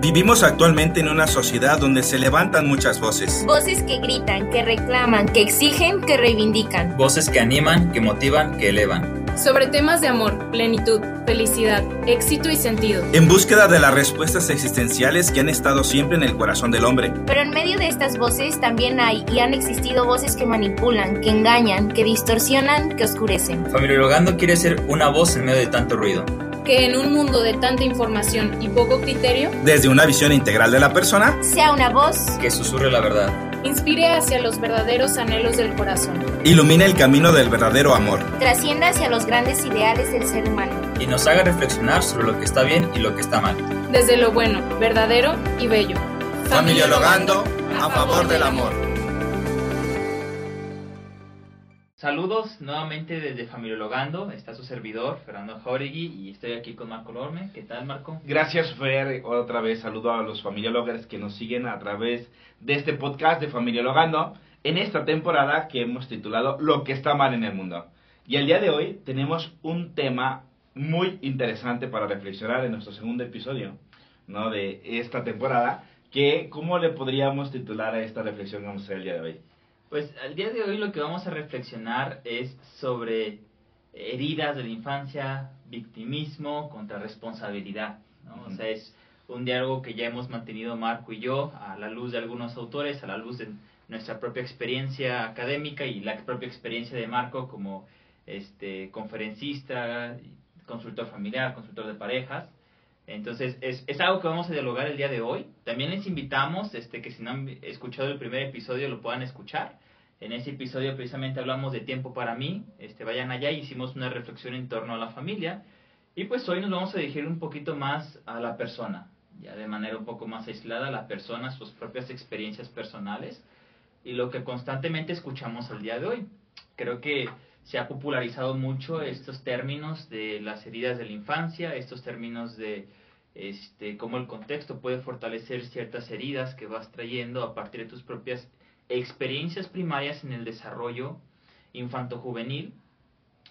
Vivimos actualmente en una sociedad donde se levantan muchas voces. Voces que gritan, que reclaman, que exigen, que reivindican. Voces que animan, que motivan, que elevan. Sobre temas de amor, plenitud, felicidad, éxito y sentido. En búsqueda de las respuestas existenciales que han estado siempre en el corazón del hombre. Pero en medio de estas voces también hay y han existido voces que manipulan, que engañan, que distorsionan, que oscurecen. Familiologando quiere ser una voz en medio de tanto ruido que en un mundo de tanta información y poco criterio, desde una visión integral de la persona, sea una voz que susurre la verdad, inspire hacia los verdaderos anhelos del corazón, ilumine el camino del verdadero amor, trascienda hacia los grandes ideales del ser humano. Y nos haga reflexionar sobre lo que está bien y lo que está mal, desde lo bueno, verdadero y bello. Familiologando a favor del amor. Saludos nuevamente desde Familiologando, está su servidor Fernando Jauregui y estoy aquí con Marco Lorme. ¿Qué tal Marco? Gracias Fer, otra vez saludo a los familiólogos que nos siguen a través de este podcast de Familiologando en esta temporada que hemos titulado Lo que está mal en el mundo. Y el día de hoy tenemos un tema muy interesante para reflexionar en nuestro segundo episodio ¿no? de esta temporada, que ¿cómo le podríamos titular a esta reflexión que vamos a hacer el día de hoy? Pues al día de hoy lo que vamos a reflexionar es sobre heridas de la infancia, victimismo contra responsabilidad. ¿no? O sea, es un diálogo que ya hemos mantenido Marco y yo a la luz de algunos autores, a la luz de nuestra propia experiencia académica y la propia experiencia de Marco como este conferencista, consultor familiar, consultor de parejas. Entonces, es, es, algo que vamos a dialogar el día de hoy. También les invitamos, este, que si no han escuchado el primer episodio, lo puedan escuchar. En ese episodio precisamente hablamos de tiempo para mí. Este, vayan allá y hicimos una reflexión en torno a la familia. Y pues hoy nos vamos a dirigir un poquito más a la persona, ya de manera un poco más aislada, a la persona, sus propias experiencias personales y lo que constantemente escuchamos al día de hoy. Creo que se ha popularizado mucho estos términos de las heridas de la infancia, estos términos de este, cómo el contexto puede fortalecer ciertas heridas que vas trayendo a partir de tus propias experiencias primarias en el desarrollo infanto-juvenil.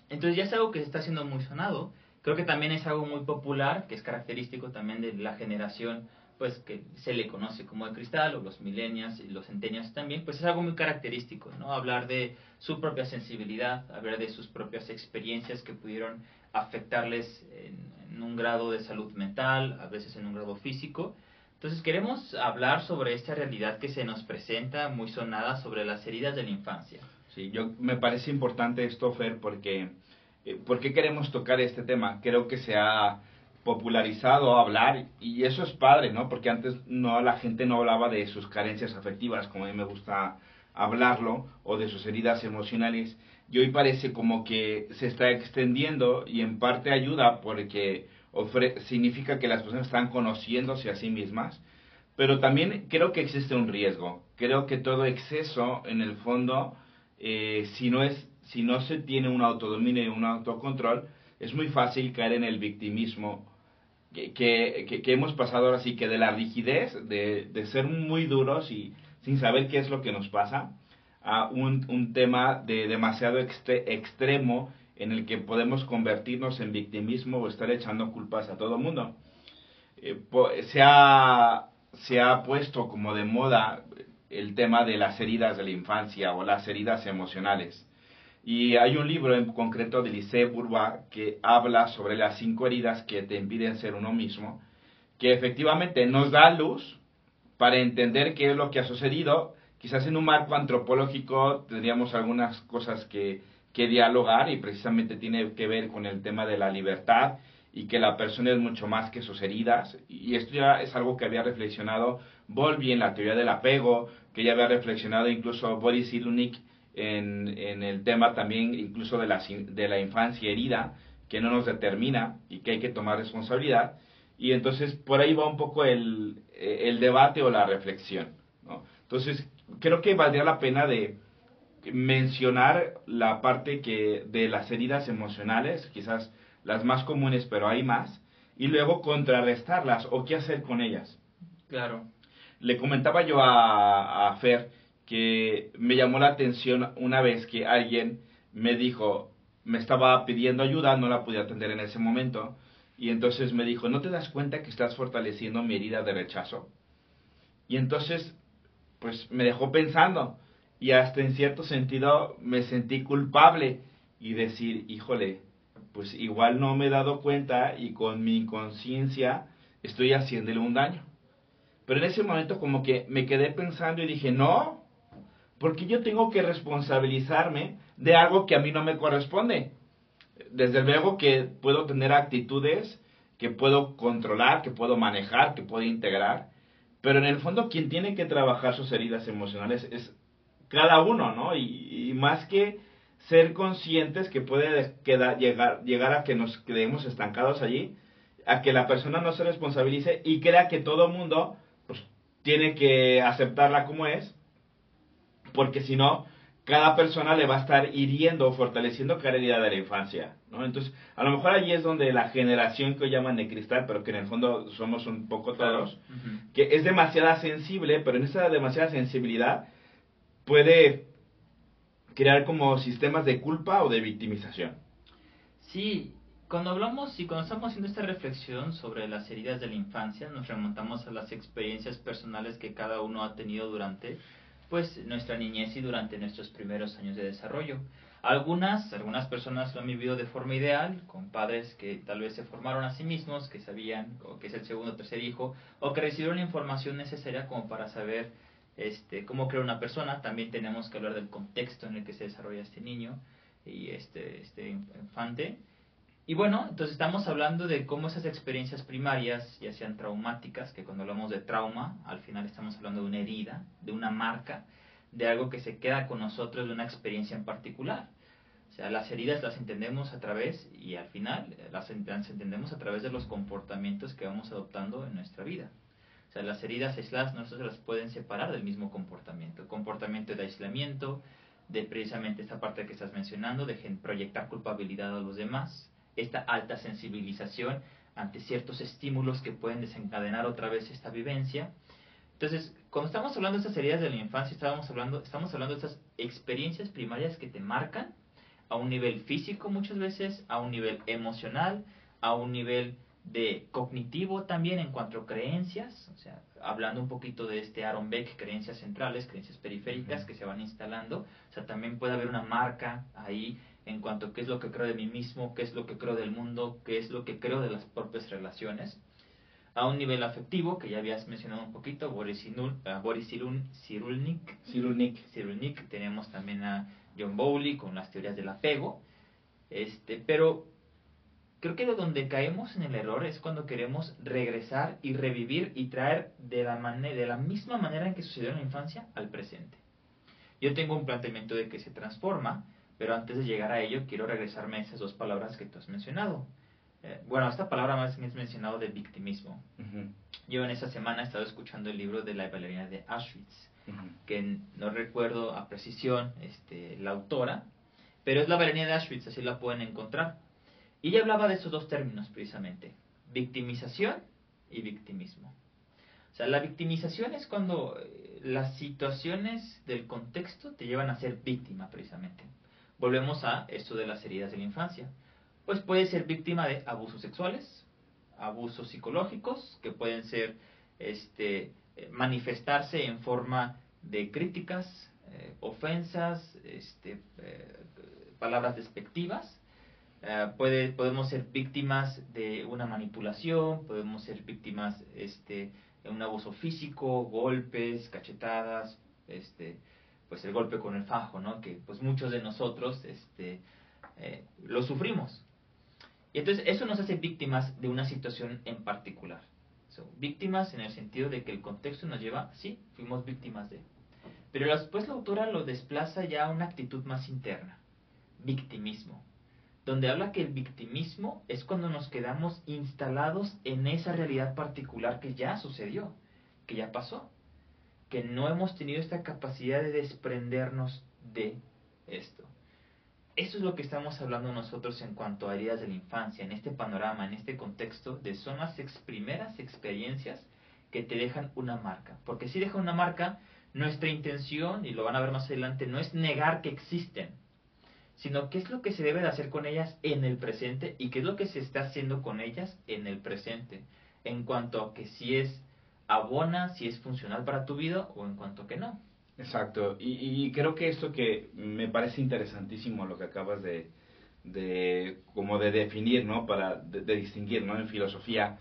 Entonces ya es algo que está siendo muy sonado. Creo que también es algo muy popular, que es característico también de la generación pues que se le conoce como de cristal, o los millennials y los centennials también, pues es algo muy característico, ¿no? Hablar de su propia sensibilidad, hablar de sus propias experiencias que pudieron afectarles en, un grado de salud mental, a veces en un grado físico. Entonces queremos hablar sobre esta realidad que se nos presenta muy sonada sobre las heridas de la infancia. Sí, yo me parece importante esto, Fer, porque eh, ¿por qué queremos tocar este tema? Creo que se ha popularizado hablar y eso es padre, ¿no? Porque antes no la gente no hablaba de sus carencias afectivas, como a mí me gusta hablarlo, o de sus heridas emocionales. Y hoy parece como que se está extendiendo y en parte ayuda porque significa que las personas están conociéndose a sí mismas, pero también creo que existe un riesgo. Creo que todo exceso, en el fondo, eh, si, no es, si no se tiene un autodominio y un autocontrol, es muy fácil caer en el victimismo que, que, que, hemos pasado ahora sí, que de la rigidez, de, de, ser muy duros y sin saber qué es lo que nos pasa, a un, un tema de demasiado extremo en el que podemos convertirnos en victimismo o estar echando culpas a todo el mundo. Eh, se, ha, se ha puesto como de moda el tema de las heridas de la infancia o las heridas emocionales. Y hay un libro en concreto de Lisée Bourbois que habla sobre las cinco heridas que te impiden ser uno mismo, que efectivamente nos da luz para entender qué es lo que ha sucedido. Quizás en un marco antropológico tendríamos algunas cosas que, que dialogar y precisamente tiene que ver con el tema de la libertad y que la persona es mucho más que sus heridas. Y esto ya es algo que había reflexionado Volvi en la teoría del apego, que ya había reflexionado incluso Boris Cyrulnik en, en el tema también incluso de la, de la infancia herida, que no nos determina y que hay que tomar responsabilidad. Y entonces por ahí va un poco el, el debate o la reflexión. ¿no? Entonces creo que valdría la pena de mencionar la parte que de las heridas emocionales, quizás las más comunes, pero hay más, y luego contrarrestarlas o qué hacer con ellas. Claro. Le comentaba yo a, a Fer que me llamó la atención una vez que alguien me dijo, me estaba pidiendo ayuda, no la pude atender en ese momento, Y entonces me dijo, ¿no te das cuenta que estás fortaleciendo mi herida de rechazo? Y entonces, pues me dejó pensando y hasta en cierto sentido me sentí culpable y decir, híjole, pues igual no me he dado cuenta y con mi conciencia estoy haciéndole un daño. Pero en ese momento como que me quedé pensando y dije, no, porque yo tengo que responsabilizarme de algo que a mí no me corresponde. Desde luego que puedo tener actitudes que puedo controlar, que puedo manejar, que puedo integrar, pero en el fondo quien tiene que trabajar sus heridas emocionales es cada uno, ¿no? Y, más que ser conscientes que puede llegar a que nos quedemos estancados allí, a que la persona no se responsabilice y crea que todo mundo pues, tiene que aceptarla como es, porque si no, cada persona le va a estar hiriendo o fortaleciendo cada herida de la infancia, ¿no? Entonces, a lo mejor allí es donde la generación que hoy llaman de cristal, pero que en el fondo somos un poco todos, que es demasiada sensible, pero en esa demasiada sensibilidad puede crear como sistemas de culpa o de victimización. Sí, cuando hablamos y cuando estamos haciendo esta reflexión sobre las heridas de la infancia, nos remontamos a las experiencias personales que cada uno ha tenido durante pues nuestra niñez y durante nuestros primeros años de desarrollo. Algunas, algunas personas lo han vivido de forma ideal, con padres que tal vez se formaron a sí mismos, que sabían o que es el segundo o tercer hijo, o que recibieron la información necesaria como para saber este, cómo crear una persona. También tenemos que hablar del contexto en el que se desarrolla este niño y este, este infante. Y bueno, entonces estamos hablando de cómo esas experiencias primarias, ya sean traumáticas, que cuando hablamos de trauma, al final estamos hablando de una herida, de una marca, de algo que se queda con nosotros, de una experiencia en particular. O sea, las heridas las entendemos a través, y al final las entendemos a través de los comportamientos que vamos adoptando en nuestra vida. O sea, las heridas aisladas no se las pueden separar del mismo comportamiento. Comportamiento de aislamiento, de precisamente esta parte que estás mencionando, de proyectar culpabilidad a los demás, esta alta sensibilización ante ciertos estímulos que pueden desencadenar otra vez esta vivencia. Entonces, cuando estamos hablando de estas heridas de la infancia, estamos hablando, estamos hablando de estas experiencias primarias que te marcan a un nivel físico muchas veces, a un nivel emocional, a un nivel de cognitivo también en cuanto a creencias, o sea, hablando un poquito de este Aaron Beck, creencias centrales, creencias periféricas que se van instalando, o sea, también puede haber una marca ahí en cuanto a qué es lo que creo de mí mismo, qué es lo que creo del mundo, qué es lo que creo de las propias relaciones. A un nivel afectivo, que ya habías mencionado un poquito, Boris, Inul, uh, Boris Cyrulnik, Cyrulnik, tenemos también a John Bowley con las teorías del apego, este, pero Creo que de donde caemos en el error es cuando queremos regresar y revivir y traer de la, de la misma manera en que sucedió en la infancia al presente. Yo tengo un planteamiento de que se transforma, pero antes de llegar a ello quiero regresarme a esas dos palabras que tú has mencionado. Eh, bueno, esta palabra más bien es mencionado de victimismo. Yo en esa semana he estado escuchando el libro de la bailarina de Auschwitz, que no recuerdo a precisión este, la autora, pero es la bailarina de Auschwitz, así la pueden encontrar. Y ella hablaba de esos dos términos precisamente, victimización y victimismo. O sea, la victimización es cuando eh, las situaciones del contexto te llevan a ser víctima precisamente. Volvemos a esto de las heridas de la infancia. Pues puede ser víctima de abusos sexuales, abusos psicológicos, que pueden ser este, eh, manifestarse en forma de críticas, eh, ofensas, este, palabras despectivas, eh, podemos ser víctimas de una manipulación, podemos ser víctimas este, de un abuso físico, golpes, cachetadas, este, pues el golpe con el fajo, ¿no? Que pues muchos de nosotros este, eh, lo sufrimos. Y entonces eso nos hace víctimas de una situación en particular. víctimas en el sentido de que el contexto nos lleva, sí, fuimos víctimas de. Pero después la autora lo desplaza ya a una actitud más interna, victimismo donde habla que el victimismo es cuando nos quedamos instalados en esa realidad particular que ya sucedió, que ya pasó, que no hemos tenido esta capacidad de desprendernos de esto. Eso es lo que estamos hablando nosotros en cuanto a heridas de la infancia, en este panorama, en este contexto, de son las primeras experiencias que te dejan una marca. Porque si dejan una marca, nuestra intención, y lo van a ver más adelante, no es negar que existen, sino qué es lo que se debe de hacer con ellas en el presente y qué es lo que se está haciendo con ellas en el presente, en cuanto a que si es abona, si es funcional para tu vida o en cuanto que no. Exacto, y, creo que esto que me parece interesantísimo lo que acabas de, de como de definir, ¿no? Para de, distinguir, ¿no? En filosofía,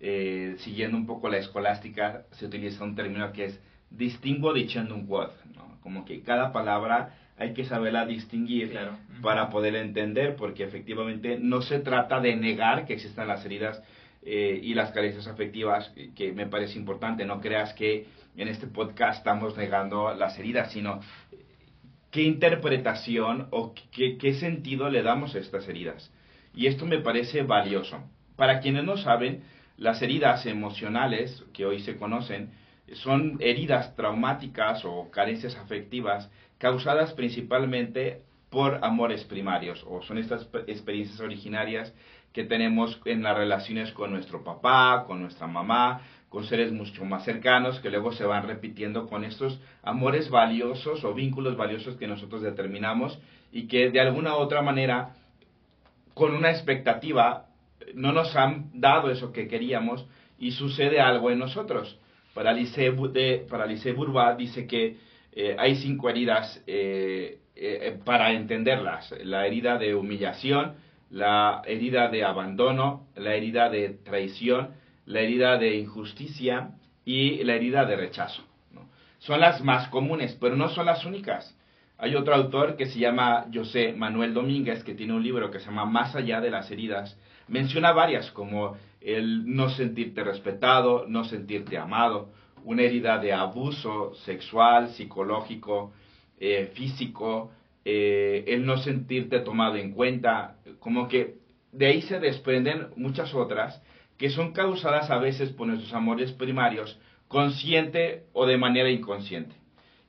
eh, siguiendo un poco la escolástica, se utiliza un término que es distingo diciendo un quod, ¿no? Como que cada palabra hay que saberla distinguir para poder entender, porque efectivamente no se trata de negar que existan las heridas eh, y las carencias afectivas, que me parece importante. No creas que en este podcast estamos negando las heridas, sino qué interpretación o qué, qué sentido le damos a estas heridas. Y esto me parece valioso. Para quienes no saben, las heridas emocionales que hoy se conocen son heridas traumáticas o carencias afectivas causadas principalmente por amores primarios o son estas experiencias originarias que tenemos en las relaciones con nuestro papá, con nuestra mamá, con seres mucho más cercanos que luego se van repitiendo con estos amores valiosos o vínculos valiosos que nosotros determinamos y que de alguna u otra manera con una expectativa no nos han dado eso que queríamos y sucede algo en nosotros. Para Alice, de, para dice que eh, hay cinco heridas eh, eh, para entenderlas. La herida de humillación, la herida de abandono, la herida de traición, la herida de injusticia y la herida de rechazo. Son las más comunes, pero no son las únicas. Hay otro autor que se llama José Manuel Domínguez, que tiene un libro que se llama Más allá de las heridas. Menciona varias, como el no sentirte respetado, no sentirte amado, una herida de abuso sexual, psicológico, eh, físico, eh, el no sentirte tomado en cuenta, como que de ahí se desprenden muchas otras que son causadas a veces por nuestros amores primarios, consciente o de manera inconsciente,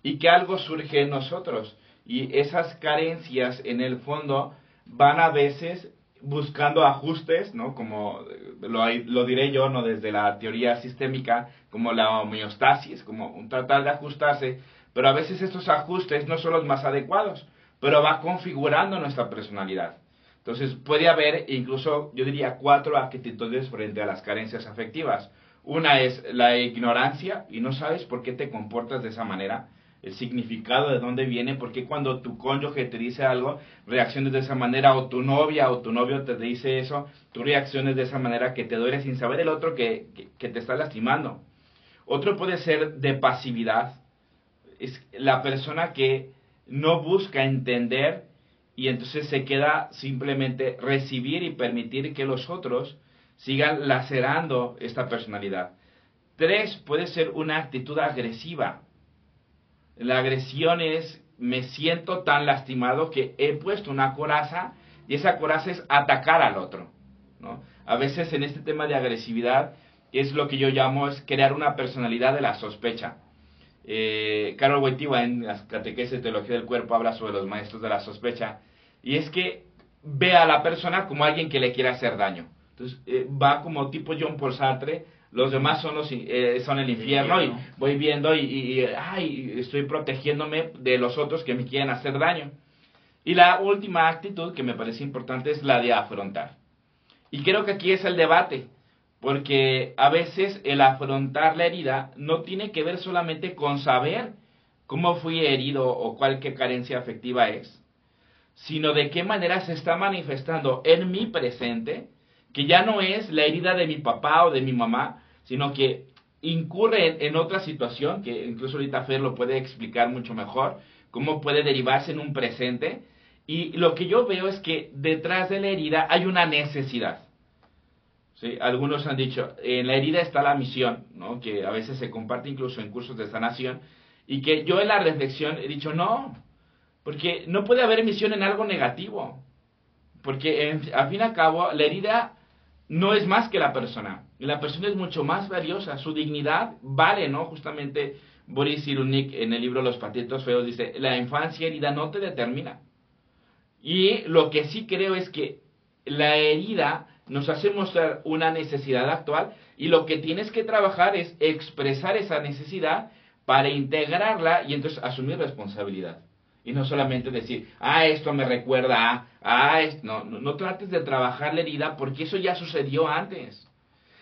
y que algo surge en nosotros, y esas carencias en el fondo van a veces buscando ajustes, ¿no? Como lo, lo, diré yo, ¿no? Desde la teoría sistémica, como la homeostasis, como un tratar de ajustarse, pero a veces estos ajustes no son los más adecuados, pero va configurando nuestra personalidad. Entonces puede haber incluso, yo diría, cuatro actitudes frente a las carencias afectivas. Una es la ignorancia y no sabes por qué te comportas de esa manera el significado de dónde viene, porque cuando tu cónyuge te dice algo, reacciones de esa manera, o tu novia o tu novio te dice eso, tú reacciones de esa manera que te duele sin saber el otro que, que, te está lastimando. Otro puede ser de pasividad, es la persona que no busca entender y entonces se queda simplemente recibir y permitir que los otros sigan lacerando esta personalidad. Tres, puede ser una actitud agresiva la agresión es, me siento tan lastimado que he puesto una coraza y esa coraza es atacar al otro. ¿no? A veces en este tema de agresividad es lo que yo llamo es crear una personalidad de la sospecha. Eh, Carol Wojtyła en las catequesis de teología del cuerpo habla sobre los maestros de la sospecha y es que ve a la persona como alguien que le quiere hacer daño. Entonces eh, va como tipo John Paul Sartre los demás son, los, eh, son el infierno y voy viendo y, ay, estoy protegiéndome de los otros que me quieren hacer daño. Y la última actitud que me parece importante es la de afrontar. Y creo que aquí es el debate, porque a veces el afrontar la herida no tiene que ver solamente con saber cómo fui herido o cuál carencia afectiva es, sino de qué manera se está manifestando en mi presente que ya no es la herida de mi papá o de mi mamá, sino que incurre en, otra situación, que incluso ahorita Fer lo puede explicar mucho mejor, cómo puede derivarse en un presente. Y lo que yo veo es que detrás de la herida hay una necesidad. ¿Sí? Algunos han dicho, en la herida está la misión, ¿no? que a veces se comparte incluso en cursos de sanación, y que yo en la reflexión he dicho, no, porque no puede haber misión en algo negativo, porque al fin y al cabo la herida no es más que la persona. La persona es mucho más valiosa, su dignidad vale, ¿no? Justamente Boris Cyrulnik en el libro Los patientos feos dice, la infancia herida no te determina. Y lo que sí creo es que la herida nos hace mostrar una necesidad actual y lo que tienes que trabajar es expresar esa necesidad para integrarla y entonces asumir responsabilidad. Y no solamente decir, ah, esto me recuerda a, ah, no, no, no trates de trabajar la herida porque eso ya sucedió antes.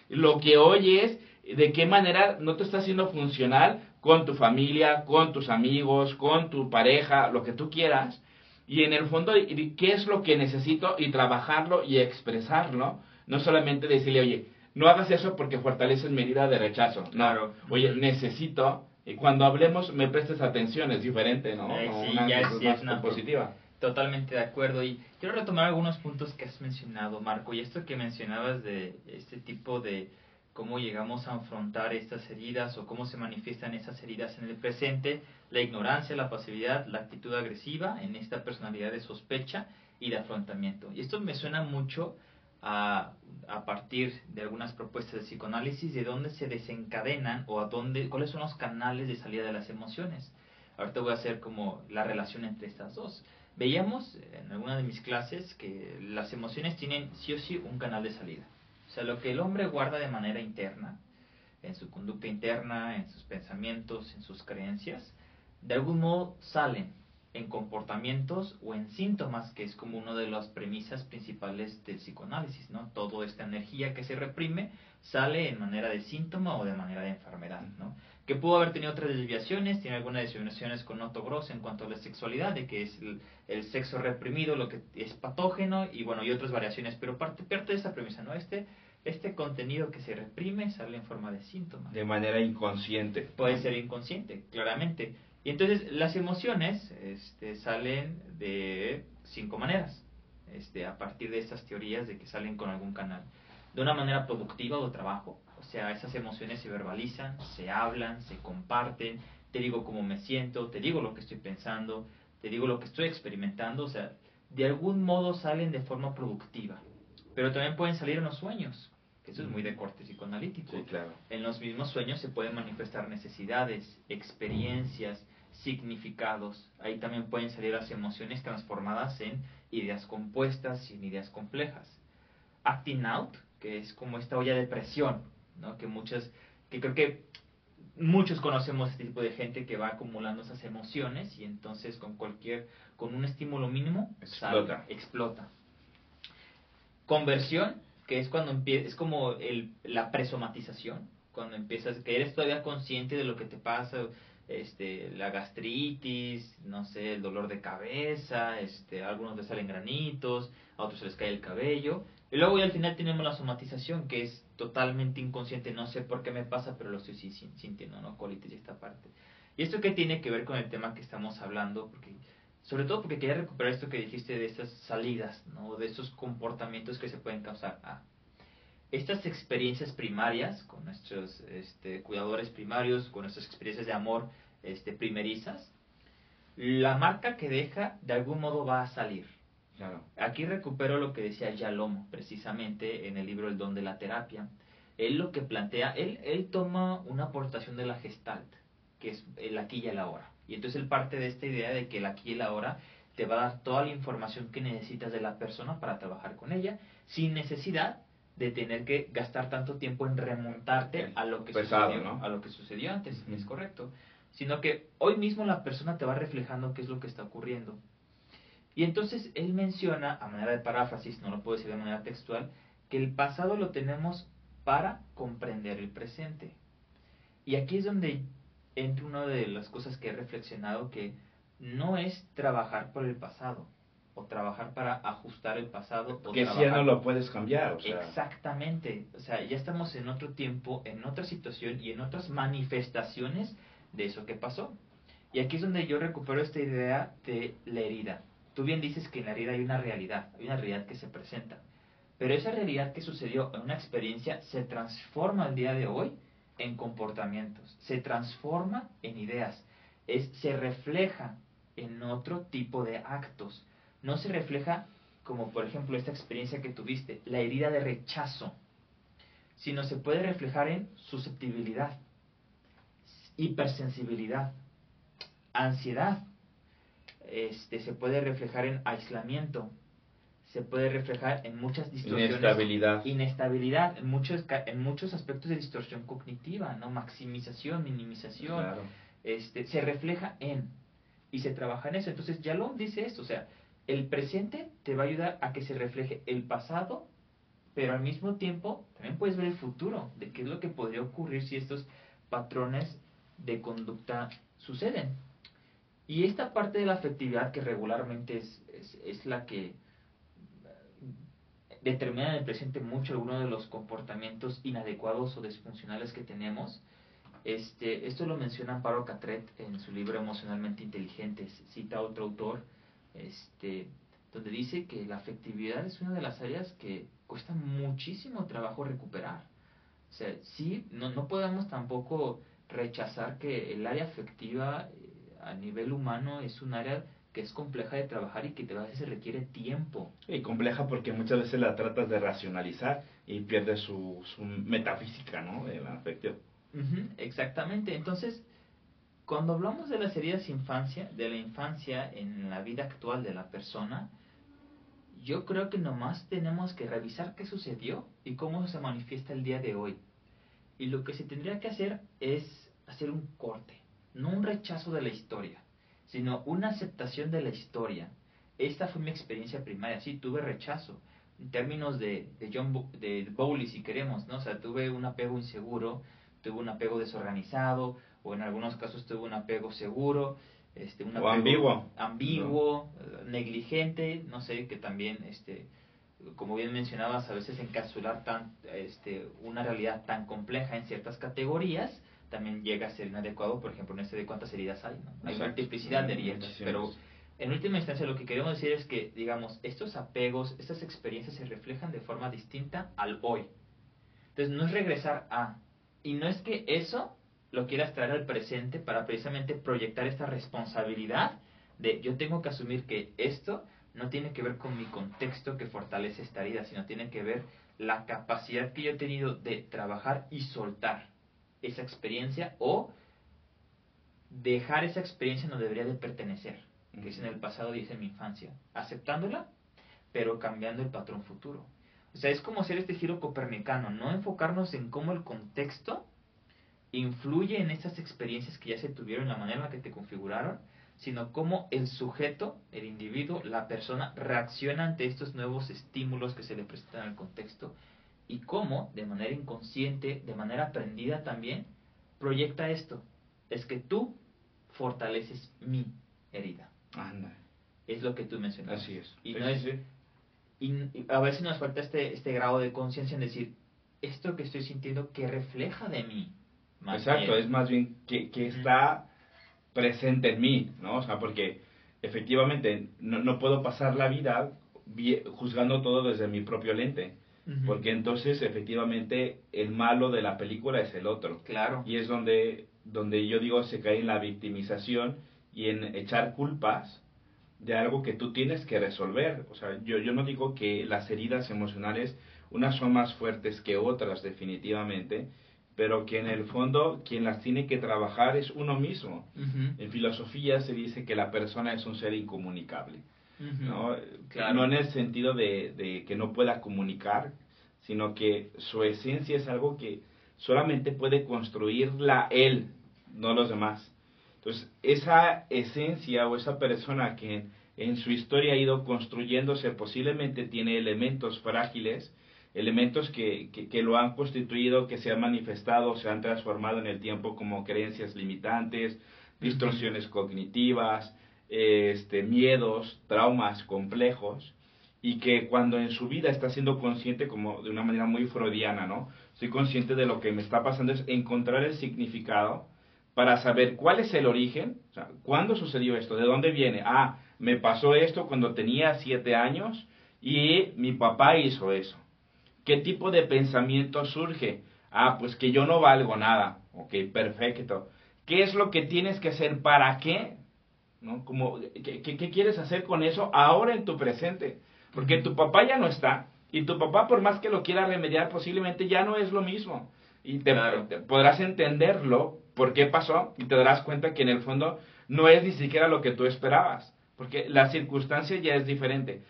Lo que hoy es de qué manera no te está haciendo funcional con tu familia, con tus amigos, con tu pareja, lo que tú quieras. Y en el fondo, ¿qué es lo que necesito? Y trabajarlo y expresarlo. No solamente decirle, oye, no hagas eso porque fortaleces mi herida de rechazo. Claro. Oye, necesito, y cuando hablemos me prestes atención, es diferente, ¿no? Eh, sí, ya es, una positiva. Totalmente de acuerdo. Y quiero retomar algunos puntos que has mencionado, Marco. Y esto que mencionabas de este tipo de cómo llegamos a afrontar estas heridas o cómo se manifiestan esas heridas en el presente, la ignorancia, la pasividad, la actitud agresiva en esta personalidad de sospecha y de afrontamiento. Y esto me suena mucho a, a, partir de algunas propuestas de psicoanálisis de dónde se desencadenan o a dónde, cuáles son los canales de salida de las emociones. Ahorita voy a hacer como la relación entre estas dos. Veíamos en alguna de mis clases que las emociones tienen sí o sí un canal de salida. Sea, lo que el hombre guarda de manera interna, en su conducta interna, en sus pensamientos, en sus creencias, de algún modo salen en comportamientos o en síntomas, que es como una de las premisas principales del psicoanálisis, ¿no? Toda esta energía que se reprime sale en manera de síntoma o de manera de enfermedad, ¿no? Que pudo haber tenido otras desviaciones, tiene algunas desviaciones con Otto Gross en cuanto a la sexualidad, de que es el, sexo reprimido lo que es patógeno y bueno, y otras variaciones, pero parte, parte de esa premisa, ¿no? Este, este contenido que se reprime sale en forma de síntomas. De manera inconsciente. Puede ser inconsciente, claramente. Y entonces las emociones este, salen de cinco maneras, este, a partir de estas teorías de que salen con algún canal. De una manera productiva o de trabajo, o sea, esas emociones se verbalizan, se hablan, se comparten, te digo cómo me siento, te digo lo que estoy pensando, te digo lo que estoy experimentando, o sea, de algún modo salen de forma productiva. Pero también pueden salir en los sueños, que eso es muy de corte psicoanalítico. Sí, claro. En los mismos sueños se pueden manifestar necesidades, experiencias, significados. Ahí también pueden salir las emociones transformadas en ideas compuestas y en ideas complejas. Acting out, que es como esta olla de presión, ¿no? que muchas, que creo que muchos conocemos este tipo de gente que va acumulando esas emociones y entonces con cualquier, con un estímulo mínimo, explota. explota. Conversión, que es cuando empieza, es como el, la presomatización, cuando empiezas, que eres todavía consciente de lo que te pasa, este, la gastritis, no sé, el dolor de cabeza, este, algunos les salen granitos, a otros se les cae el cabello. Y luego ya al final tenemos la somatización, que es totalmente inconsciente, no sé por qué me pasa, pero lo estoy sintiendo, ¿no? Colitis y esta parte. ¿Y esto qué tiene que ver con el tema que estamos hablando? Porque, sobre todo porque quería recuperar esto que dijiste de estas salidas, ¿no? De esos comportamientos que se pueden causar a estas experiencias primarias con nuestros este, cuidadores primarios, con nuestras experiencias de amor este, primerizas, la marca que deja de algún modo va a salir. Aquí recupero lo que decía Yalom precisamente en el libro El don de la terapia. Él lo que plantea, él, él toma una aportación de la gestalt, que es el aquí y el ahora. Y entonces él parte de esta idea de que el aquí y el ahora te va a dar toda la información que necesitas de la persona para trabajar con ella, sin necesidad de tener que gastar tanto tiempo en remontarte a lo que sucedió, a lo que sucedió antes, es correcto, sino que hoy mismo la persona te va reflejando qué es lo que está ocurriendo. Y entonces él menciona, a manera de paráfrasis, no lo puedo decir de manera textual, que el pasado lo tenemos para comprender el presente. Y aquí es donde entra una de las cosas que he reflexionado, que no es trabajar por el pasado, o trabajar para ajustar el pasado. O que si ya no lo puedes cambiar. Exactamente. O sea, ya estamos en otro tiempo, en otra situación y en otras manifestaciones de eso que pasó. Y aquí es donde yo recupero esta idea de la herida. Tú bien dices que en la herida hay una realidad, hay una realidad que se presenta. Pero esa realidad que sucedió en una experiencia se transforma al día de hoy en comportamientos, se transforma en ideas, es, se refleja en otro tipo de actos no se refleja como por ejemplo esta experiencia que tuviste, la herida de rechazo, sino se puede reflejar en susceptibilidad, hipersensibilidad, ansiedad, este, se puede reflejar en aislamiento, se puede reflejar en muchas distorsiones. Inestabilidad. Inestabilidad, en muchos, en muchos aspectos de distorsión cognitiva, ¿no? Maximización, minimización. Este, se refleja en y se trabaja en eso. Entonces, ya lo dice esto, o sea, el presente te va a ayudar a que se refleje el pasado, pero al mismo tiempo también puedes ver el futuro, de qué es lo que podría ocurrir si estos patrones de conducta suceden. Y esta parte de la afectividad que regularmente es, es, la que eh, determina en el presente mucho algunos de los comportamientos inadecuados o disfuncionales que tenemos. Este, esto lo menciona Amparo Catret en su libro Emocionalmente Inteligentes. Cita a otro autor este, donde dice que la afectividad es una de las áreas que cuesta muchísimo trabajo recuperar. O sea, sí, no, no podemos tampoco rechazar que el área afectiva eh, a nivel humano es un área que es compleja de trabajar y que a veces requiere tiempo. Y compleja porque muchas veces la tratas de racionalizar y pierdes su, su metafísica, ¿no? De la afectiva. exactamente. Entonces, cuando hablamos de las heridas infancia, de la infancia en la vida actual de la persona, yo creo que nomás tenemos que revisar qué sucedió y cómo se manifiesta el día de hoy. Y lo que se tendría que hacer es hacer un corte, no un rechazo de la historia, sino una aceptación de la historia. Esta fue mi experiencia primaria, sí, tuve rechazo. En términos de, de John de Bowley, si queremos, ¿no? O sea, tuve un apego inseguro, tuve un apego desorganizado, o en algunos casos tuvo un apego seguro, este, un apego ambiguo, ambiguo negligente, no sé, que también, este, como bien mencionabas, a veces encapsular tan, este, una realidad tan compleja en ciertas categorías también llega a ser inadecuado, por ejemplo, en este de cuántas heridas hay, ¿no? Hay multiplicidad de heridas, pero en última instancia lo que queremos decir es que, digamos, estos apegos, estas experiencias se reflejan de forma distinta al hoy. Entonces no es regresar a, y no es que eso lo quieras traer al presente para precisamente proyectar esta responsabilidad de yo tengo que asumir que esto no tiene que ver con mi contexto que fortalece esta herida, sino tiene que ver la capacidad que yo he tenido de trabajar y soltar esa experiencia o dejar esa experiencia no debería de pertenecer, que es en el pasado y es en mi infancia, aceptándola, pero cambiando el patrón futuro. O sea, es como hacer este giro copernicano, no enfocarnos en cómo el contexto influye en estas experiencias que ya se tuvieron, la manera en la que te configuraron, sino cómo el sujeto, el individuo, la persona reacciona ante estos nuevos estímulos que se le presentan en el contexto y cómo, de manera inconsciente, de manera aprendida también, proyecta esto. Es que tú fortaleces mi herida. Anda. Es lo que tú mencionas. Así es. Y, no es, y, a si nos falta este, este grado de conciencia en decir, esto que estoy sintiendo, ¿qué refleja de mí? Exacto, es más bien que, que está presente en mí, ¿no? O sea, porque efectivamente no, no puedo pasar la vida juzgando todo desde mi propio lente. Porque entonces efectivamente el malo de la película es el otro. Claro. Y es donde, donde yo digo se cae en la victimización y en echar culpas de algo que tú tienes que resolver. O sea, yo, yo no digo que las heridas emocionales, unas son más fuertes que otras definitivamente, pero que en el fondo quien las tiene que trabajar es uno mismo. En filosofía se dice que la persona es un ser incomunicable. ¿no? no en el sentido de, de, que no pueda comunicar, sino que su esencia es algo que solamente puede construirla él, no los demás. Entonces, esa esencia o esa persona que en su historia ha ido construyéndose posiblemente tiene elementos frágiles, elementos que, que, lo han constituido, que se han manifestado, se han transformado en el tiempo como creencias limitantes, distorsiones cognitivas, este, miedos, traumas complejos, y que cuando en su vida está siendo consciente como de una manera muy freudiana, ¿no? Soy consciente de lo que me está pasando, es encontrar el significado para saber cuál es el origen, o sea, cuándo sucedió esto, de dónde viene. Ah, me pasó esto cuando tenía siete años y mi papá hizo eso. ¿Qué tipo de pensamiento surge? Ah, pues que yo no valgo nada. Ok, perfecto. ¿Qué es lo que tienes que hacer? ¿Para qué? ¿No? Como, ¿qué, qué, quieres hacer con eso ahora en tu presente? Porque tu papá ya no está. Y tu papá, por más que lo quiera remediar, posiblemente ya no es lo mismo. Y te, podrás entenderlo, por qué pasó, y te darás cuenta que en el fondo no es ni siquiera lo que tú esperabas. Porque la circunstancia ya es diferente.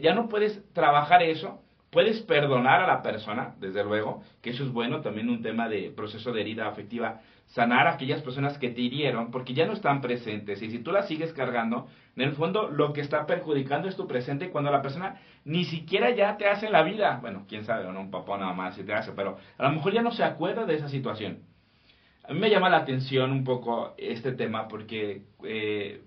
Ya no puedes trabajar eso puedes perdonar a la persona, desde luego, que eso es bueno, también un tema de proceso de herida afectiva, sanar a aquellas personas que te hirieron porque ya no están presentes y si tú las sigues cargando, en el fondo lo que está perjudicando es tu presente cuando la persona ni siquiera ya te hace la vida, bueno, quién sabe, o no, un papá nada más si te hace, pero a lo mejor ya no se acuerda de esa situación. A mí me llama la atención un poco este tema porque eh,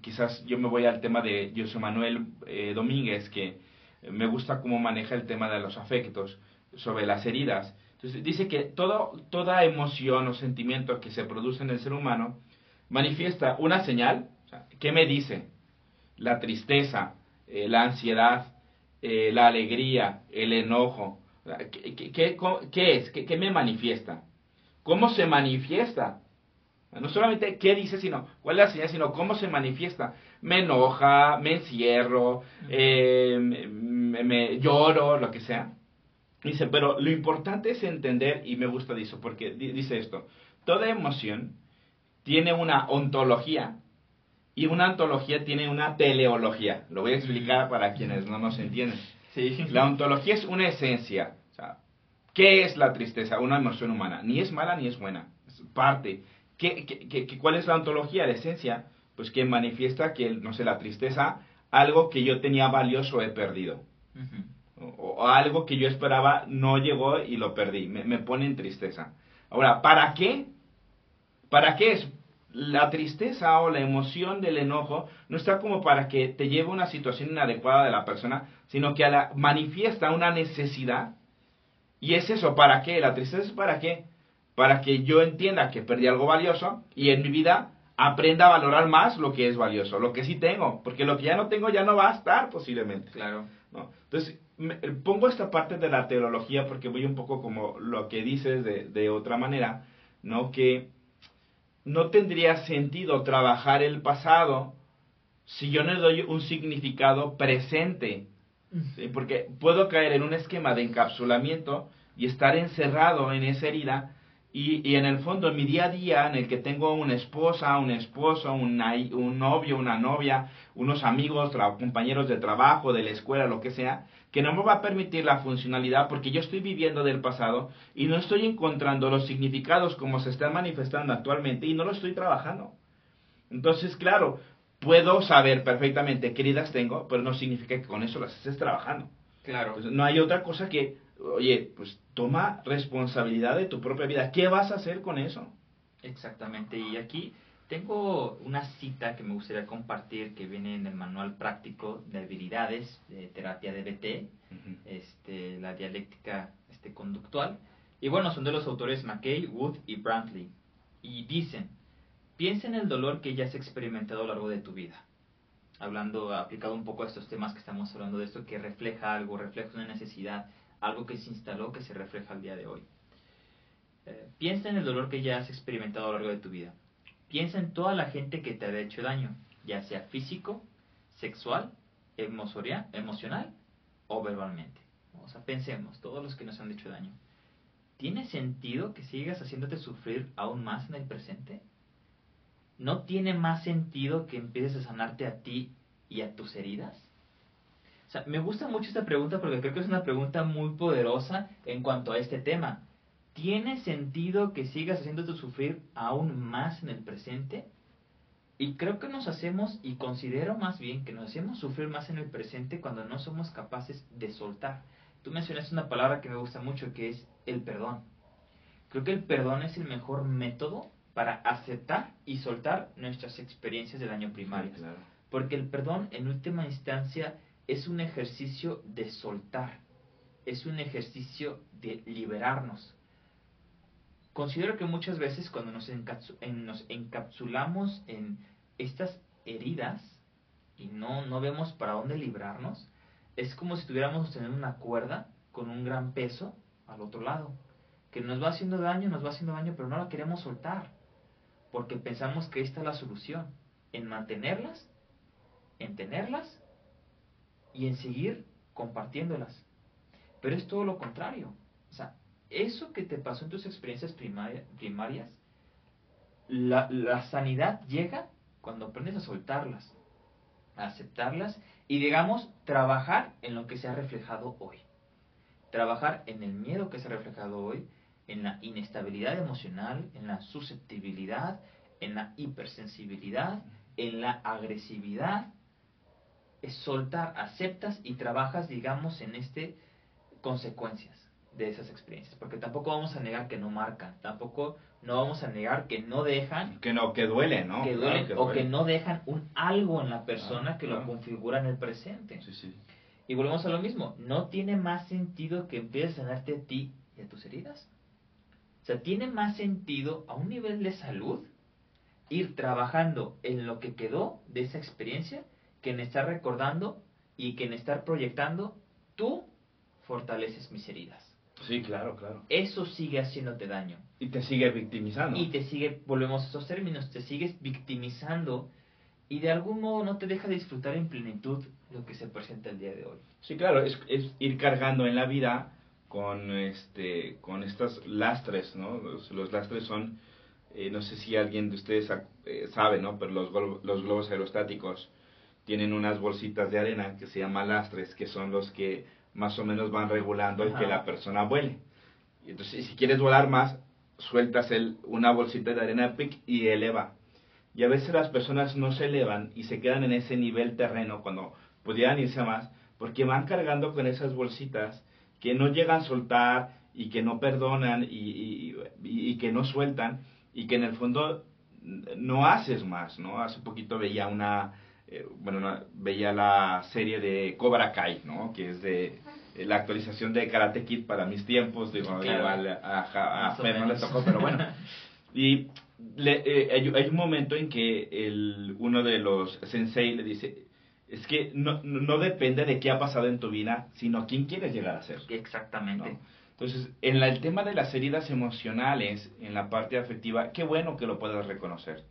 quizás yo me voy al tema de José Manuel eh, Domínguez, que me gusta cómo maneja el tema de los afectos sobre las heridas. Entonces dice que todo, toda emoción o sentimiento que se produce en el ser humano manifiesta una señal. ¿Qué me dice? La tristeza, eh, la ansiedad, eh, la alegría, el enojo. ¿Qué, qué, es? ¿Qué, me manifiesta? ¿Cómo se manifiesta? No solamente qué dice, sino cuál es la señal, sino cómo se manifiesta. Me enoja, me encierro, eh, me, lloro, lo que sea. Dice, pero lo importante es entender, y me gusta eso, porque dice esto, toda emoción tiene una ontología y una ontología tiene una teleología. Lo voy a explicar para quienes no nos entienden. Sí. La ontología es una esencia. ¿Qué es la tristeza? Una emoción humana. Ni es mala ni es buena. Es parte. ¿Qué, qué, cuál es la ontología? La esencia, pues que manifiesta que, no sé, la tristeza, algo que yo tenía valioso he perdido o, algo que yo esperaba no llegó y lo perdí. Me, pone en tristeza. Ahora, ¿para qué? ¿Para qué es? La tristeza o la emoción del enojo no está como para que te lleve a una situación inadecuada de la persona, sino que la, manifiesta una necesidad. Y es eso, ¿para qué? La tristeza es para qué? Para que yo entienda que perdí algo valioso y en mi vida aprenda a valorar más lo que es valioso, lo que sí tengo, porque lo que ya no tengo ya no va a estar posiblemente. Claro. ¿no? Entonces, pongo esta parte de la teología porque voy un poco como lo que dices de, de otra manera, ¿no? Que no tendría sentido trabajar el pasado si yo no le doy un significado presente. Porque puedo caer en un esquema de encapsulamiento y estar encerrado en esa herida y, y, en el fondo, en mi día a día, en el que tengo una esposa, un esposo, una, un novio, una novia, unos amigos, compañeros de trabajo, de la escuela, lo que sea, que no me va a permitir la funcionalidad porque yo estoy viviendo del pasado y no estoy encontrando los significados como se están manifestando actualmente y no lo estoy trabajando. Entonces, claro, puedo saber perfectamente qué heridas tengo, pero no significa que con eso las estés trabajando. Claro. no hay otra cosa que oye, pues toma responsabilidad de tu propia vida. ¿Qué vas a hacer con eso? Exactamente. Y aquí tengo una cita que me gustaría compartir que viene en el manual práctico de habilidades de terapia DBT, este, la dialéctica este, conductual. Y bueno, son de los autores McKay, Wood y Brantley. Y dicen, piensa en el dolor que ya has experimentado a lo largo de tu vida. Hablando, aplicado un poco a estos temas que estamos hablando de esto, que refleja algo, refleja una necesidad, algo que se instaló que se refleja al día de hoy. Eh, piensa en el dolor que ya has experimentado a lo largo de tu vida. Piensa en toda la gente que te ha hecho daño, ya sea físico, sexual, emocional o verbalmente. O sea, pensemos, todos los que nos han hecho daño. ¿Tiene sentido que sigas haciéndote sufrir aún más en el presente? ¿No tiene más sentido que empieces a sanarte a ti y a tus heridas? O sea, me gusta mucho esta pregunta porque creo que es una pregunta muy poderosa en cuanto a este tema. ¿Tiene sentido que sigas haciéndote sufrir aún más en el presente? Y creo que nos hacemos, y considero más bien que nos hacemos sufrir más en el presente cuando no somos capaces de soltar. Tú mencionaste una palabra que me gusta mucho, que es el perdón. Creo que el perdón es el mejor método para aceptar y soltar nuestras experiencias del año primario. Porque el perdón, en última instancia, es un ejercicio de soltar, es un ejercicio de liberarnos. Considero que muchas veces cuando nos, encapsulamos en estas heridas y no, no vemos para dónde librarnos, es como si estuviéramos sosteniendo una cuerda con un gran peso al otro lado, que nos va haciendo daño, nos va haciendo daño, pero no la queremos soltar, porque pensamos que esta es la solución, en mantenerlas, en tenerlas y en seguir compartiéndolas. Pero es todo lo contrario. O sea, eso que te pasó en tus experiencias primarias, la, la sanidad llega cuando aprendes a soltarlas, a aceptarlas y digamos, trabajar en lo que se ha reflejado hoy. trabajar en el miedo que se ha reflejado hoy, en la inestabilidad emocional, en la susceptibilidad, en la hipersensibilidad, en la agresividad. Es soltar, aceptas y trabajas, digamos, en este consecuencias de esas experiencias, porque tampoco vamos a negar que no marcan, tampoco no vamos a negar que no dejan que no que duele, ¿no? Que duele, o que no dejan un algo en la persona que lo configura en el presente. Sí, sí. Y volvemos a lo mismo, no tiene más sentido que empieces a sanarte a ti y a tus heridas. O sea, tiene más sentido a un nivel de salud ir trabajando en lo que quedó de esa experiencia que en estar recordando y que en estar proyectando tú fortaleces mis heridas. Sí, claro, claro. Eso sigue haciéndote daño. Y te sigue victimizando. Y te sigue, volvemos a esos términos, te sigues victimizando y de algún modo no te deja disfrutar en plenitud lo que se presenta el día de hoy. Sí, claro, es, es ir cargando en la vida con este con estas lastres, ¿no? Los, lastres son, eh, no sé si alguien de ustedes eh, sabe, ¿no? Pero los, los globos aerostáticos tienen unas bolsitas de arena que se llaman lastres, que son los que más o menos van regulando el que la persona vuele. Entonces, si quieres volar más, sueltas el, una bolsita de arena pic y eleva. Y a veces las personas no se elevan y se quedan en ese nivel terreno cuando pudieran irse más, porque van cargando con esas bolsitas que no llegan a soltar y que no perdonan y, y, que no sueltan y que en el fondo no haces más, ¿no? Hace poquito veía una, eh, bueno, veía la serie de Cobra Kai, ¿no? Que es de la actualización de Karate Kid para mis tiempos, digo, igual a, a, no le tocó, pero bueno. Y le, eh, hay, un momento en que el, uno de los sensei le dice, es que no, no depende de qué ha pasado en tu vida, sino quién quieres llegar a ser. Exactamente. Entonces, en el tema de las heridas emocionales, en la parte afectiva, qué bueno que lo puedas reconocer.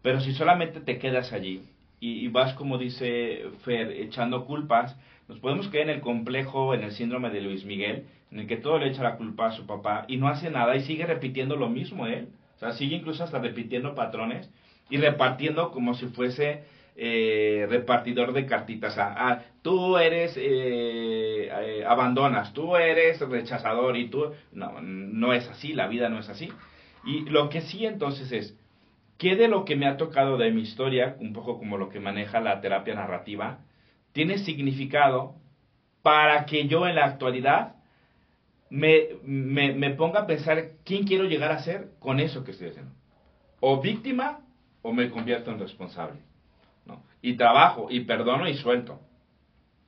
Pero si solamente te quedas allí y, vas, como dice Fer, echando culpas, nos podemos quedar en el complejo, en el síndrome de Luis Miguel, en el que todo le echa la culpa a su papá y no hace nada y sigue repitiendo lo mismo él. O sea, sigue incluso hasta repitiendo patrones y repartiendo como si fuese eh, repartidor de cartitas. ah, tú eres, eh, eh, abandonas, tú eres rechazador y tú... No, no es así, la vida no es así. Y lo que sí entonces es, ¿qué de lo que me ha tocado de mi historia, un poco como lo que maneja la terapia narrativa, tiene significado para que yo en la actualidad me, me, me ponga a pensar quién quiero llegar a ser con eso que estoy haciendo? O víctima o me convierto en responsable. Y trabajo, y perdono y suelto.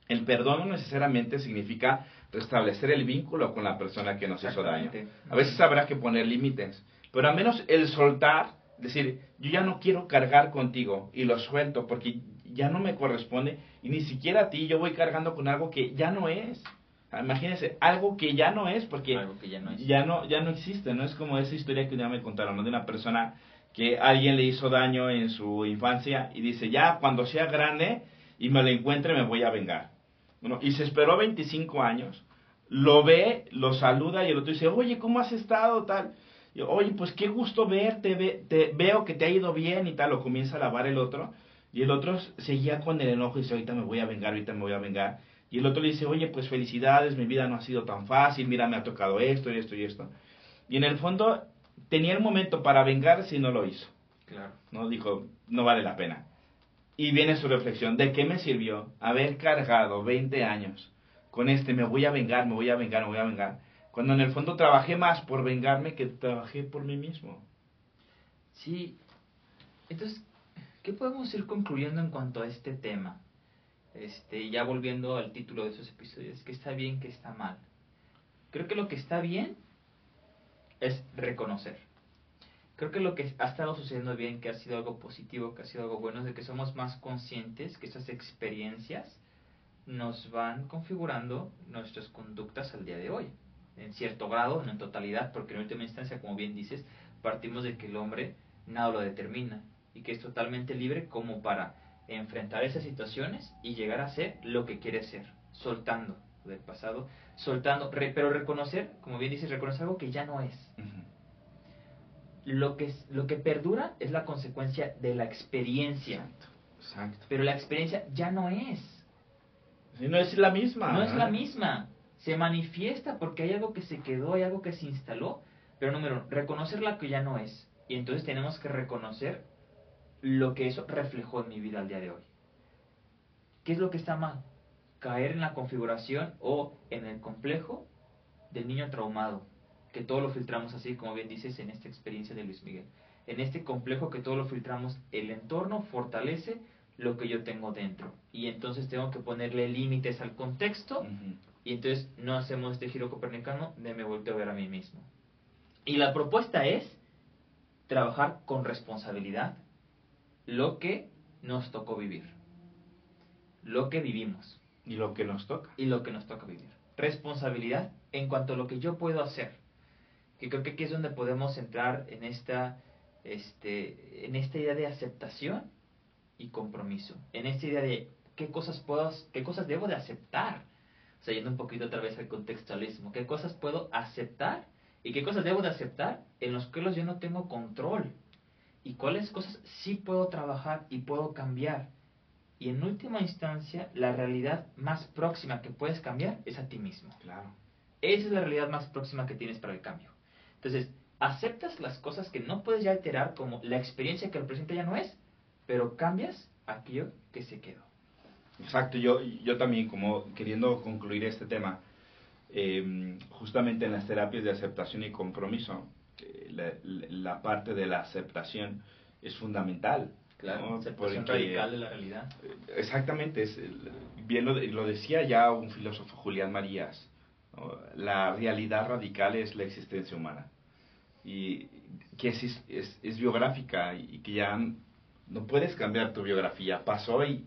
El perdón no necesariamente significa restablecer el vínculo con la persona que nos hizo daño. A veces habrá que poner límites, pero al menos el soltar, decir, yo ya no quiero cargar contigo y lo suelto porque ya no me corresponde y ni siquiera a ti yo voy cargando con algo que ya no es. Imagínense, algo que ya no es porque ya, no ya no ya no existe, no es como esa historia que día me contaron de una persona que alguien le hizo daño en su infancia y dice, ya cuando sea grande y me lo encuentre me voy a vengar. Bueno, y se esperó 25 años, lo ve, lo saluda y el otro dice, oye, ¿cómo has estado? Tal. Oye, pues qué gusto verte, te, veo que te ha ido bien y tal, lo comienza a lavar el otro. Y el otro seguía con el enojo y dice, ahorita me voy a vengar, ahorita me voy a vengar. Y el otro le dice, oye, pues felicidades, mi vida no ha sido tan fácil, mira, me ha tocado esto y esto y esto. Y en el fondo tenía el momento para vengarse y no lo hizo. Claro. No dijo, no vale la pena. Y viene su reflexión, ¿de qué me sirvió haber cargado 20 años con este, me voy a vengar, me voy a vengar, me voy a vengar? Cuando en el fondo trabajé más por vengarme que trabajé por mí mismo. Sí. Entonces, ¿qué podemos ir concluyendo en cuanto a este tema? Este, ya volviendo al título de esos episodios, ¿qué está bien, qué está mal? Creo que lo que está bien es reconocer. Creo que lo que ha estado sucediendo bien, que ha sido algo positivo, que ha sido algo bueno, es de que somos más conscientes que estas experiencias nos van configurando nuestras conductas al día de hoy. En cierto grado, no en totalidad, porque en última instancia, como bien dices, partimos de que el hombre nada lo determina y que es totalmente libre como para enfrentar esas situaciones y llegar a ser lo que quiere ser, soltando del pasado, soltando, pero reconocer, como bien dices, reconocer algo que ya no es. Lo que, lo que perdura es la consecuencia de la experiencia. Exacto, Pero la experiencia ya no es. no es la misma. No, es la misma. Se manifiesta porque hay algo que se quedó, hay algo que se instaló, pero número, reconocer la que ya no es. Y entonces tenemos que reconocer lo que eso reflejó en mi vida al día de hoy. ¿Qué es lo que está mal? Caer en la configuración o en el complejo del niño traumado, que todo lo filtramos así, como bien dices, en esta experiencia de Luis Miguel. En este complejo que todo lo filtramos, el entorno fortalece lo que yo tengo dentro. Y entonces tengo que ponerle límites al contexto y entonces no hacemos este giro copernicano de me volteo a ver a mí mismo. Y la propuesta es trabajar con responsabilidad lo que nos tocó vivir. Lo que vivimos. Y lo que nos toca. Y lo que nos toca vivir. Responsabilidad en cuanto a lo que yo puedo hacer. Que creo que aquí es donde podemos entrar en esta, este, en esta idea de aceptación y compromiso. En esta idea de qué cosas puedo, qué cosas debo de aceptar. O sea, yendo un poquito otra vez al contextualismo. ¿Qué cosas puedo aceptar y qué cosas debo de aceptar en los cuales yo no tengo control? ¿Y cuáles cosas sí puedo trabajar y puedo cambiar? Y en última instancia, la realidad más próxima que puedes cambiar es a ti mismo. Claro. Esa es la realidad más próxima que tienes para el cambio. Entonces, aceptas las cosas que no puedes ya alterar como la experiencia que el presente ya no es, pero cambias aquello que se quedó. Exacto, yo, yo también como queriendo concluir este tema, em, justamente en las terapias de aceptación y compromiso, eh, la, parte de la aceptación es fundamental. Claro, aceptación radical de la realidad. Exactamente, es, bien lo, lo, decía ya un filósofo, Julián Marías, la realidad radical es la existencia humana, y que es, es, es biográfica y que ya no puedes cambiar tu biografía, pasó y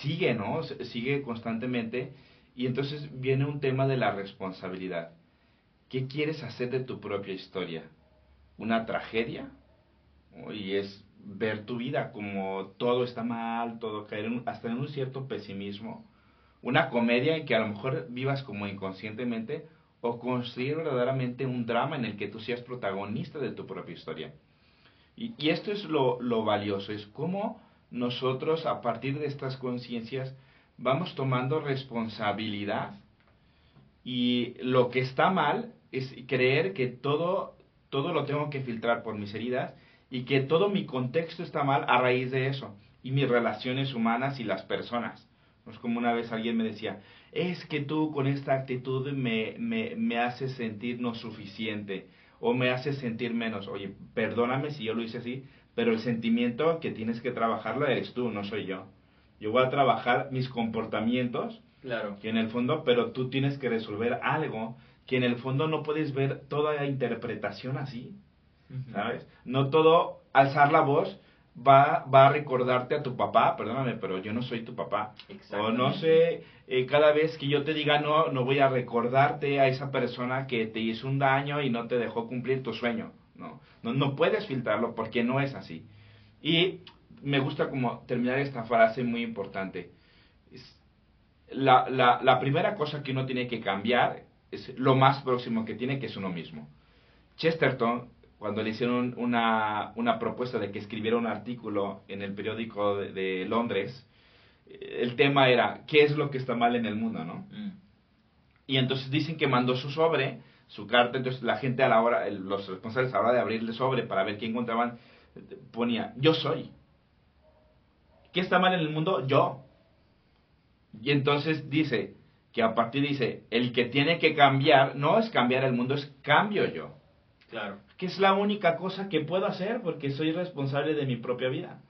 sigue, ¿no? Sigue constantemente. Y entonces viene un tema de la responsabilidad. ¿Qué quieres hacer de tu propia historia? ¿Una tragedia? Y es ver tu vida como todo está mal, todo caer hasta en un cierto pesimismo. Una comedia en que a lo mejor vivas como inconscientemente o construir verdaderamente un drama en el que tú seas protagonista de tu propia historia. Y, y esto es lo, lo valioso, es cómo nosotros a partir de estas conciencias vamos tomando responsabilidad. Y lo que está mal es creer que todo, todo lo tengo que filtrar por mis heridas y que todo mi contexto está mal a raíz de eso. Y mis relaciones humanas y las personas. Es como una vez alguien me decía, es que tú con esta actitud me, me, me haces sentir no suficiente o me haces sentir menos. Oye, perdóname si yo lo hice así, pero el sentimiento que tienes que trabajarlo eres tú, no soy yo. Yo voy a trabajar mis comportamientos, claro. que en el fondo, pero tú tienes que resolver algo que en el fondo no puedes ver toda la interpretación así, ¿sabes? No todo alzar la voz va, va a recordarte a tu papá, perdóname, pero yo no soy tu papá. O no sé, eh, cada vez que yo te diga no, no voy a recordarte a esa persona que te hizo un daño y no te dejó cumplir tu sueño. No, no, no puedes filtrarlo porque no es así. Y me gusta como terminar esta frase muy importante. La, la, la, primera cosa que uno tiene que cambiar es lo más próximo que tiene, que es uno mismo. Chesterton, cuando le hicieron una, una propuesta de que escribiera un artículo en el periódico de, Londres, el tema era, ¿qué es lo que está mal en el mundo? ¿no? Mm. Y entonces dicen que mandó su sobre su carta, entonces la gente a la hora, los responsables a la hora de abrirle sobre para ver qué encontraban, ponía, yo soy. ¿Qué está mal en el mundo? Yo. Y entonces dice que a partir dice, el que tiene que cambiar no es cambiar el mundo, es cambio yo. Claro. Que es la única cosa que puedo hacer porque soy responsable de mi propia vida.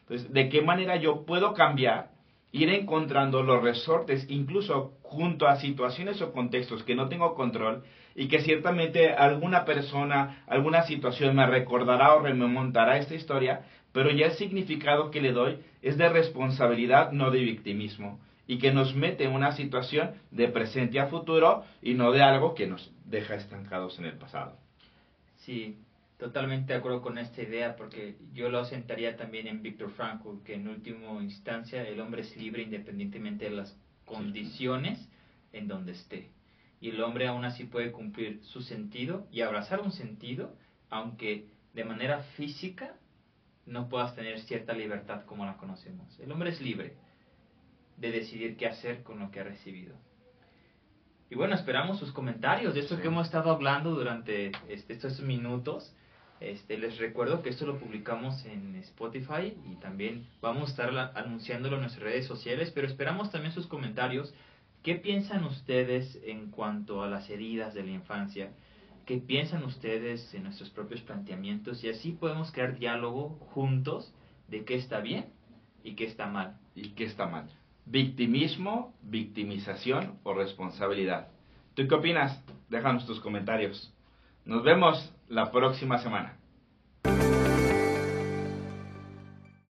Entonces, ¿de qué manera yo puedo cambiar? Ir encontrando los resortes, incluso junto a situaciones o contextos que no tengo control, y que ciertamente alguna persona, alguna situación me recordará o remontará esta historia, pero ya el significado que le doy es de responsabilidad, no de victimismo, y que nos mete en una situación de presente a futuro y no de algo que nos deja estancados en el pasado. Sí, totalmente de acuerdo con esta idea, porque yo lo asentaría también en Víctor Frankl, que en última instancia el hombre es libre independientemente de las condiciones en donde esté y el hombre aún así puede cumplir su sentido y abrazar un sentido, aunque de manera física no puedas tener cierta libertad como la conocemos. El hombre es libre de decidir qué hacer con lo que ha recibido. Y bueno, esperamos sus comentarios de esto que hemos estado hablando durante este, estos minutos. Este, les recuerdo que esto lo publicamos en Spotify y también vamos a estar anunciándolo en nuestras redes sociales, pero esperamos también sus comentarios. ¿Qué piensan ustedes en cuanto a las heridas de la infancia? ¿Qué piensan ustedes en nuestros propios planteamientos? Y así podemos crear diálogo juntos de qué está bien y qué está mal. Y qué está mal victimismo, victimización o responsabilidad. ¿Tú qué opinas? Déjanos tus comentarios. Nos vemos la próxima semana.